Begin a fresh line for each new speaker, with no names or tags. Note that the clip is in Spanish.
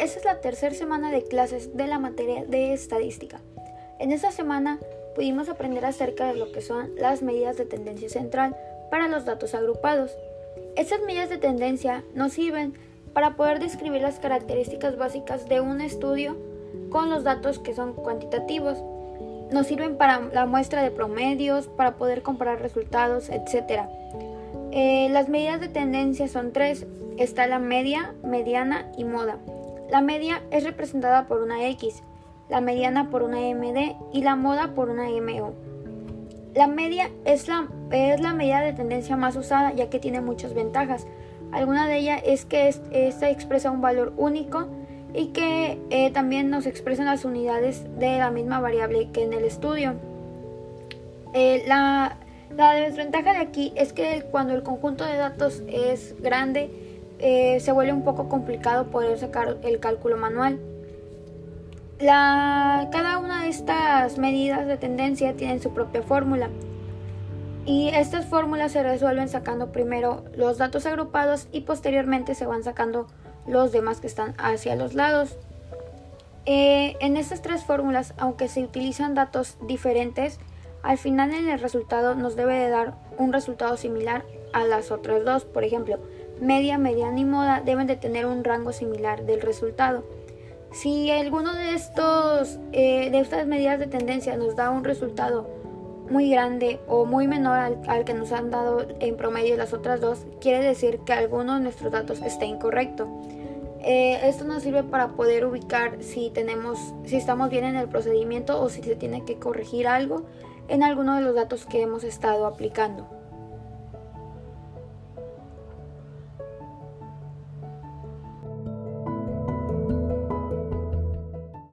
esta es la tercera semana de clases de la materia de estadística. En esta semana pudimos aprender acerca de lo que son las medidas de tendencia central para los datos agrupados. Estas medidas de tendencia nos sirven para poder describir las características básicas de un estudio con los datos que son cuantitativos. Nos sirven para la muestra de promedios, para poder comparar resultados, etc. Eh, las medidas de tendencia son tres. Está la media, mediana y moda. La media es representada por una X, la mediana por una MD y la moda por una MO. La media es la, es la medida de tendencia más usada ya que tiene muchas ventajas. Alguna de ellas es que esta expresa un valor único y que eh, también nos expresan las unidades de la misma variable que en el estudio. Eh, la, la, desventaja de aquí es que cuando el conjunto de datos es grande, eh, se vuelve un poco complicado poder sacar el cálculo manual. Cada una de estas medidas de tendencia tienen su propia fórmula y estas fórmulas se resuelven sacando primero los datos agrupados y posteriormente se van sacando los demás que están hacia los lados. Eh, en estas tres fórmulas, aunque se utilizan datos diferentes, al final en el resultado nos debe de dar un resultado similar a las otras dos. Por ejemplo, media, mediana y moda deben de tener un rango similar del resultado. Si alguno de estos eh, de estas medidas de tendencia nos da un resultado muy grande o muy menor al, que nos han dado en promedio las otras dos, quiere decir que alguno de nuestros datos está incorrecto. Eh, esto nos sirve para poder ubicar si tenemos, si estamos bien en el procedimiento o si se tiene que corregir algo en alguno de los datos que hemos estado aplicando.